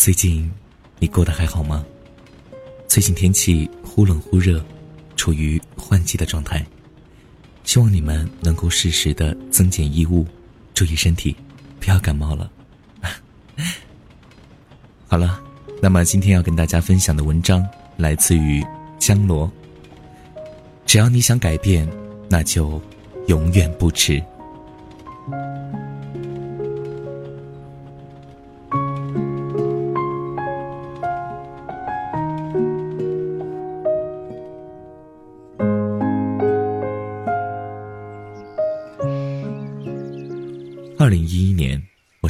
最近你过得还好吗？最近天气忽冷忽热，处于换季的状态，希望你们能够适时的增减衣物，注意身体，不要感冒了。好了，那么今天要跟大家分享的文章来自于江罗。只要你想改变，那就永远不迟。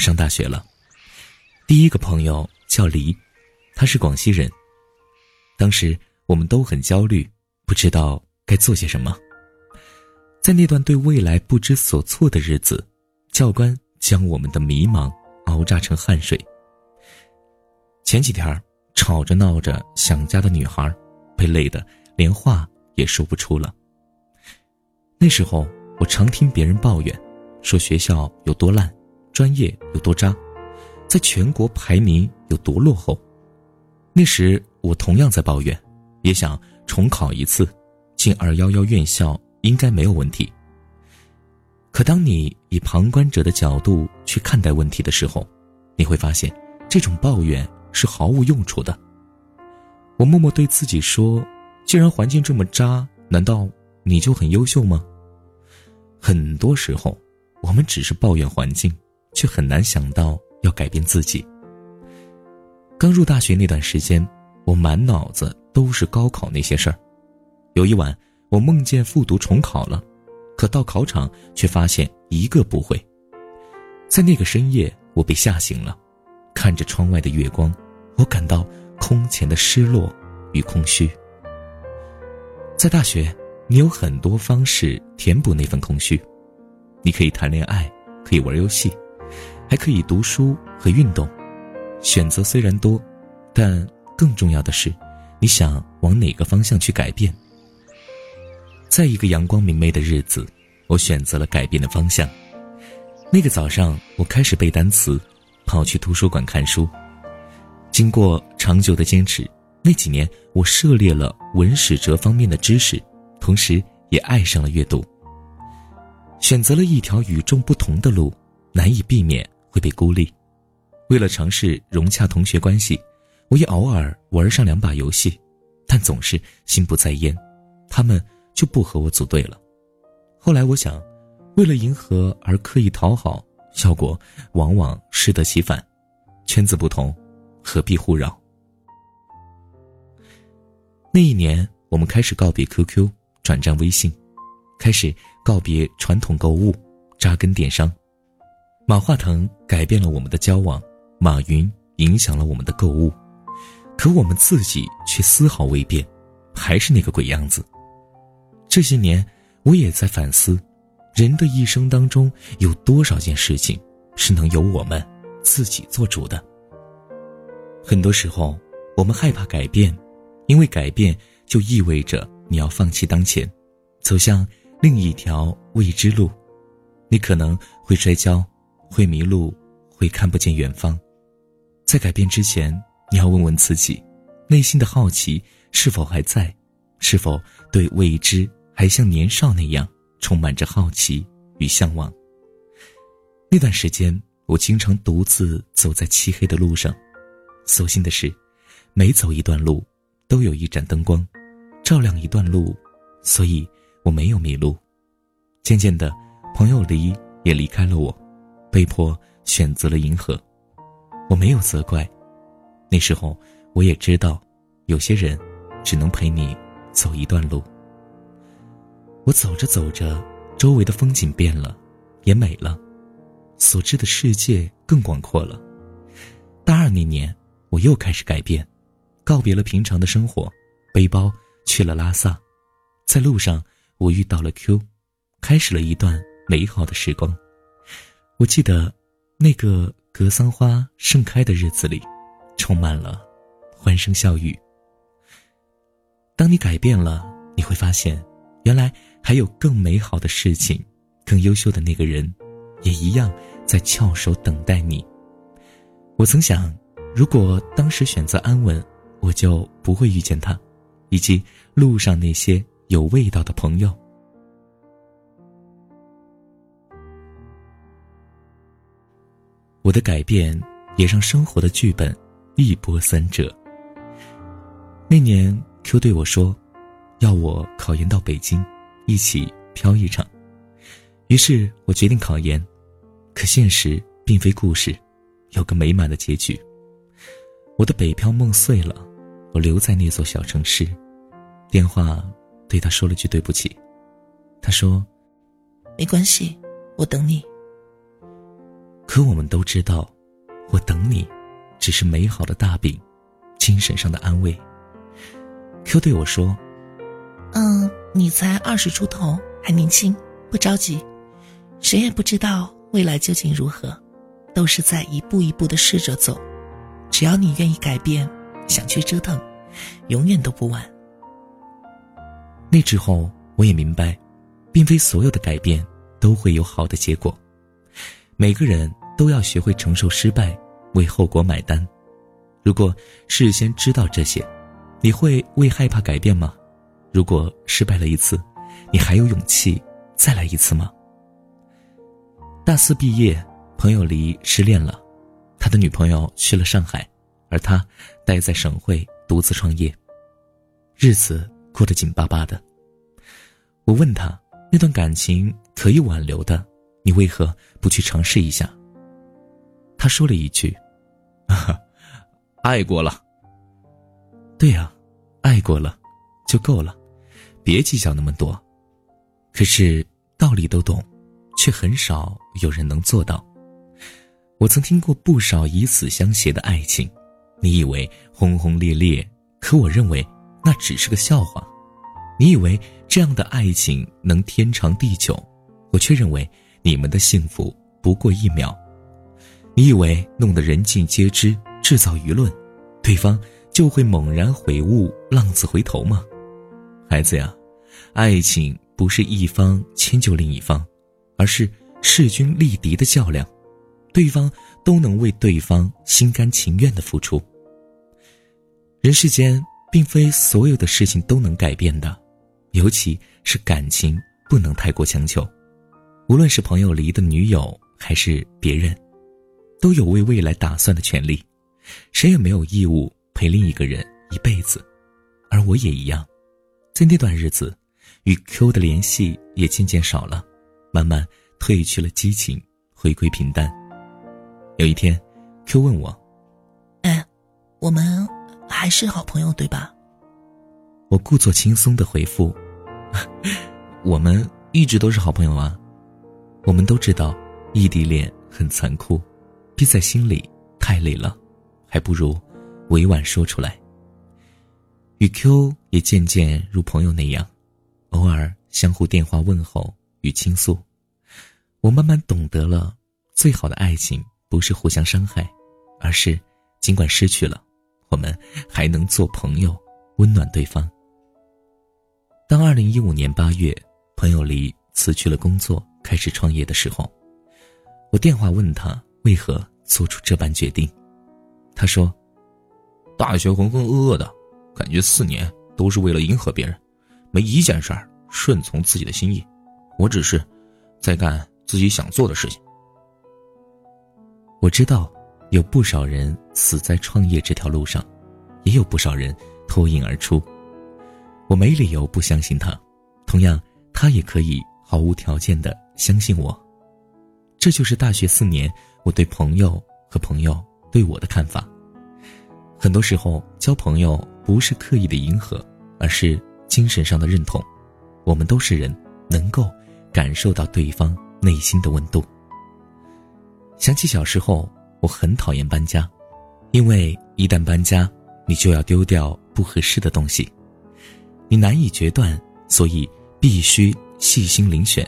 上大学了。第一个朋友叫黎，他是广西人。当时我们都很焦虑，不知道该做些什么。在那段对未来不知所措的日子，教官将我们的迷茫熬榨成汗水。前几天吵着闹着想家的女孩，被累得连话也说不出了。那时候，我常听别人抱怨。说学校有多烂，专业有多渣，在全国排名有多落后。那时我同样在抱怨，也想重考一次，进二幺幺院校应该没有问题。可当你以旁观者的角度去看待问题的时候，你会发现这种抱怨是毫无用处的。我默默对自己说：“既然环境这么渣，难道你就很优秀吗？”很多时候。我们只是抱怨环境，却很难想到要改变自己。刚入大学那段时间，我满脑子都是高考那些事儿。有一晚，我梦见复读重考了，可到考场却发现一个不会。在那个深夜，我被吓醒了，看着窗外的月光，我感到空前的失落与空虚。在大学，你有很多方式填补那份空虚。你可以谈恋爱，可以玩游戏，还可以读书和运动。选择虽然多，但更重要的是，你想往哪个方向去改变。在一个阳光明媚的日子，我选择了改变的方向。那个早上，我开始背单词，跑去图书馆看书。经过长久的坚持，那几年我涉猎了文史哲方面的知识，同时也爱上了阅读。选择了一条与众不同的路，难以避免会被孤立。为了尝试融洽同学关系，我也偶尔玩上两把游戏，但总是心不在焉，他们就不和我组队了。后来我想，为了迎合而刻意讨好，效果往往适得其反。圈子不同，何必互扰？那一年，我们开始告别 QQ，转战微信。开始告别传统购物，扎根电商。马化腾改变了我们的交往，马云影响了我们的购物，可我们自己却丝毫未变，还是那个鬼样子。这些年，我也在反思，人的一生当中有多少件事情是能由我们自己做主的？很多时候，我们害怕改变，因为改变就意味着你要放弃当前，走向。另一条未知路，你可能会摔跤，会迷路，会看不见远方。在改变之前，你要问问自己，内心的好奇是否还在？是否对未知还像年少那样充满着好奇与向往？那段时间，我经常独自走在漆黑的路上，所幸的是，每走一段路，都有一盏灯光，照亮一段路，所以。我没有迷路，渐渐的，朋友离也离开了我，被迫选择了银河。我没有责怪，那时候我也知道，有些人只能陪你走一段路。我走着走着，周围的风景变了，也美了，所知的世界更广阔了。大二那年，我又开始改变，告别了平常的生活，背包去了拉萨，在路上。我遇到了 Q，开始了一段美好的时光。我记得那个格桑花盛开的日子里，充满了欢声笑语。当你改变了，你会发现，原来还有更美好的事情，更优秀的那个人，也一样在翘首等待你。我曾想，如果当时选择安稳，我就不会遇见他，以及路上那些有味道的朋友。我的改变也让生活的剧本一波三折。那年，Q 对我说，要我考研到北京，一起漂一场。于是我决定考研，可现实并非故事，有个美满的结局。我的北漂梦碎了，我留在那座小城市，电话对他说了句对不起。他说：“没关系，我等你。”可我们都知道，我等你，只是美好的大饼，精神上的安慰。Q 对我说：“嗯，你才二十出头，还年轻，不着急。谁也不知道未来究竟如何，都是在一步一步的试着走。只要你愿意改变，想去折腾，永远都不晚。”那之后，我也明白，并非所有的改变都会有好的结果，每个人。都要学会承受失败，为后果买单。如果事先知道这些，你会为害怕改变吗？如果失败了一次，你还有勇气再来一次吗？大四毕业，朋友离失恋了，他的女朋友去了上海，而他待在省会独自创业，日子过得紧巴巴的。我问他，那段感情可以挽留的，你为何不去尝试一下？他说了一句：“爱过了。”对呀，爱过了，就够了，别计较那么多。可是道理都懂，却很少有人能做到。我曾听过不少以死相挟的爱情，你以为轰轰烈烈，可我认为那只是个笑话。你以为这样的爱情能天长地久，我却认为你们的幸福不过一秒。你以为弄得人尽皆知，制造舆论，对方就会猛然悔悟，浪子回头吗？孩子呀，爱情不是一方迁就另一方，而是势均力敌的较量，对方都能为对方心甘情愿的付出。人世间并非所有的事情都能改变的，尤其是感情不能太过强求，无论是朋友离的女友，还是别人。都有为未来打算的权利，谁也没有义务陪另一个人一辈子，而我也一样，在那段日子，与 Q 的联系也渐渐少了，慢慢褪去了激情，回归平淡。有一天，Q 问我：“哎，我们还是好朋友对吧？”我故作轻松的回复：“ 我们一直都是好朋友啊。”我们都知道，异地恋很残酷。憋在心里太累了，还不如委婉说出来。与 Q 也渐渐如朋友那样，偶尔相互电话问候与倾诉。我慢慢懂得了，最好的爱情不是互相伤害，而是尽管失去了，我们还能做朋友，温暖对方。当二零一五年八月，朋友离辞去了工作，开始创业的时候，我电话问他。为何做出这般决定？他说：“大学浑浑噩噩的，感觉四年都是为了迎合别人，没一件事儿顺从自己的心意。我只是在干自己想做的事情。”我知道有不少人死在创业这条路上，也有不少人脱颖而出。我没理由不相信他，同样，他也可以毫无条件的相信我。这就是大学四年。我对朋友和朋友对我的看法，很多时候交朋友不是刻意的迎合，而是精神上的认同。我们都是人，能够感受到对方内心的温度。想起小时候，我很讨厌搬家，因为一旦搬家，你就要丢掉不合适的东西，你难以决断，所以必须细心遴选。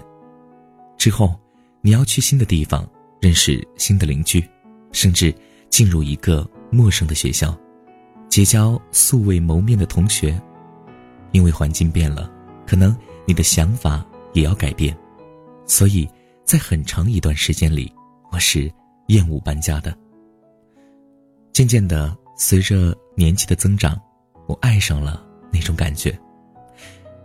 之后，你要去新的地方。认识新的邻居，甚至进入一个陌生的学校，结交素未谋面的同学，因为环境变了，可能你的想法也要改变，所以在很长一段时间里，我是厌恶搬家的。渐渐的，随着年纪的增长，我爱上了那种感觉。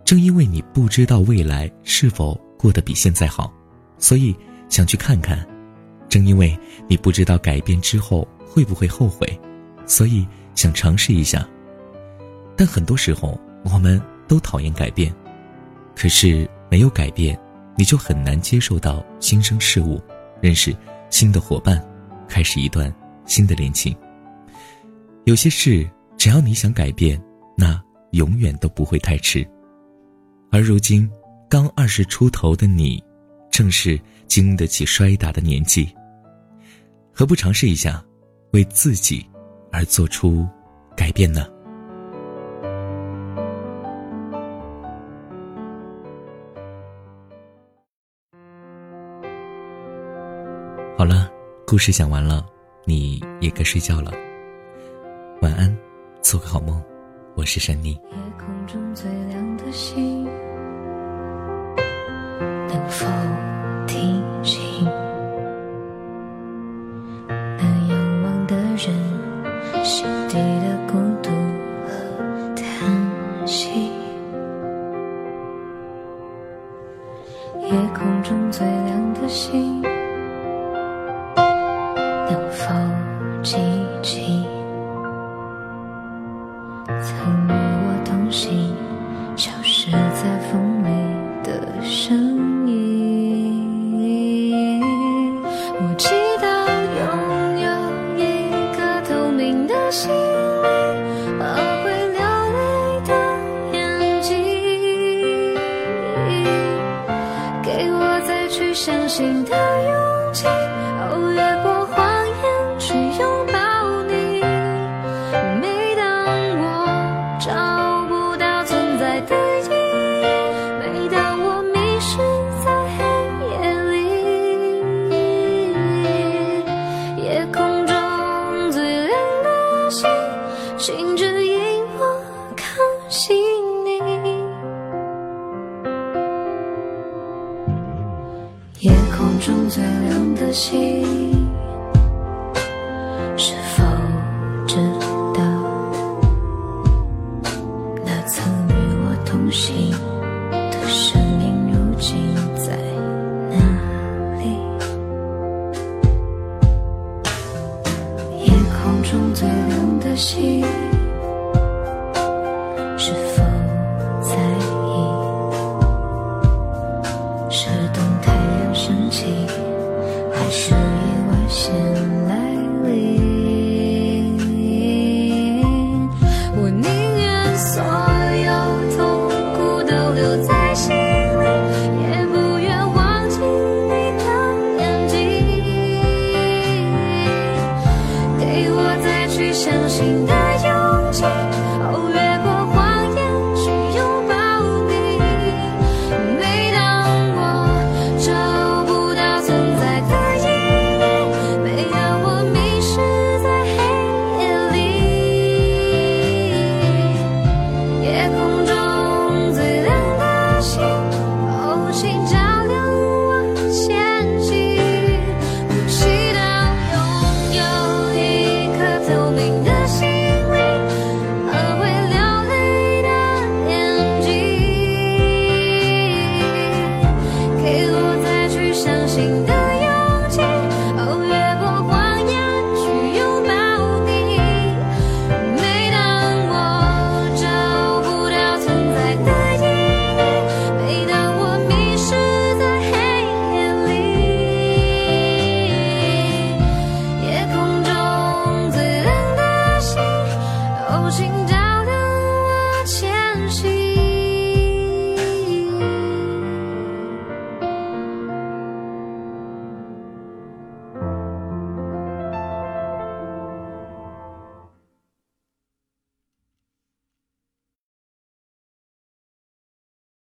正因为你不知道未来是否过得比现在好，所以想去看看；正因为你不知道改变之后会不会后悔，所以想尝试一下。但很多时候，我们都讨厌改变，可是没有改变，你就很难接受到新生事物，认识新的伙伴，开始一段新的恋情。有些事，只要你想改变，那永远都不会太迟。而如今，刚二十出头的你，正是经得起摔打的年纪。何不尝试一下，为自己而做出改变呢？好了，故事讲完了，你也该睡觉了。晚安，做个好梦。我是山妮。夜空中最亮的星，能否夜空中最亮的星，能否记起？相信的勇气。哦，越过星，是否知道那曾与我同行的身影，如今在哪里？夜空中最亮的星，去相信的